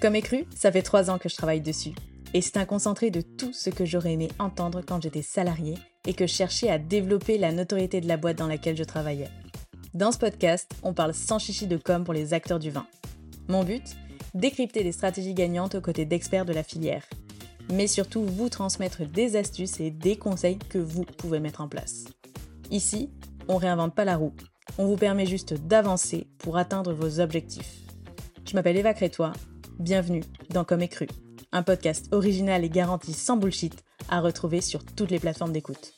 Comme écru, ça fait trois ans que je travaille dessus. Et c'est un concentré de tout ce que j'aurais aimé entendre quand j'étais salarié et que je cherchais à développer la notoriété de la boîte dans laquelle je travaillais. Dans ce podcast, on parle sans chichi de com pour les acteurs du vin. Mon but Décrypter des stratégies gagnantes aux côtés d'experts de la filière. Mais surtout vous transmettre des astuces et des conseils que vous pouvez mettre en place. Ici, on réinvente pas la roue. On vous permet juste d'avancer pour atteindre vos objectifs. Je m'appelle Eva Crétois. Bienvenue dans Comme est cru, un podcast original et garanti sans bullshit à retrouver sur toutes les plateformes d'écoute.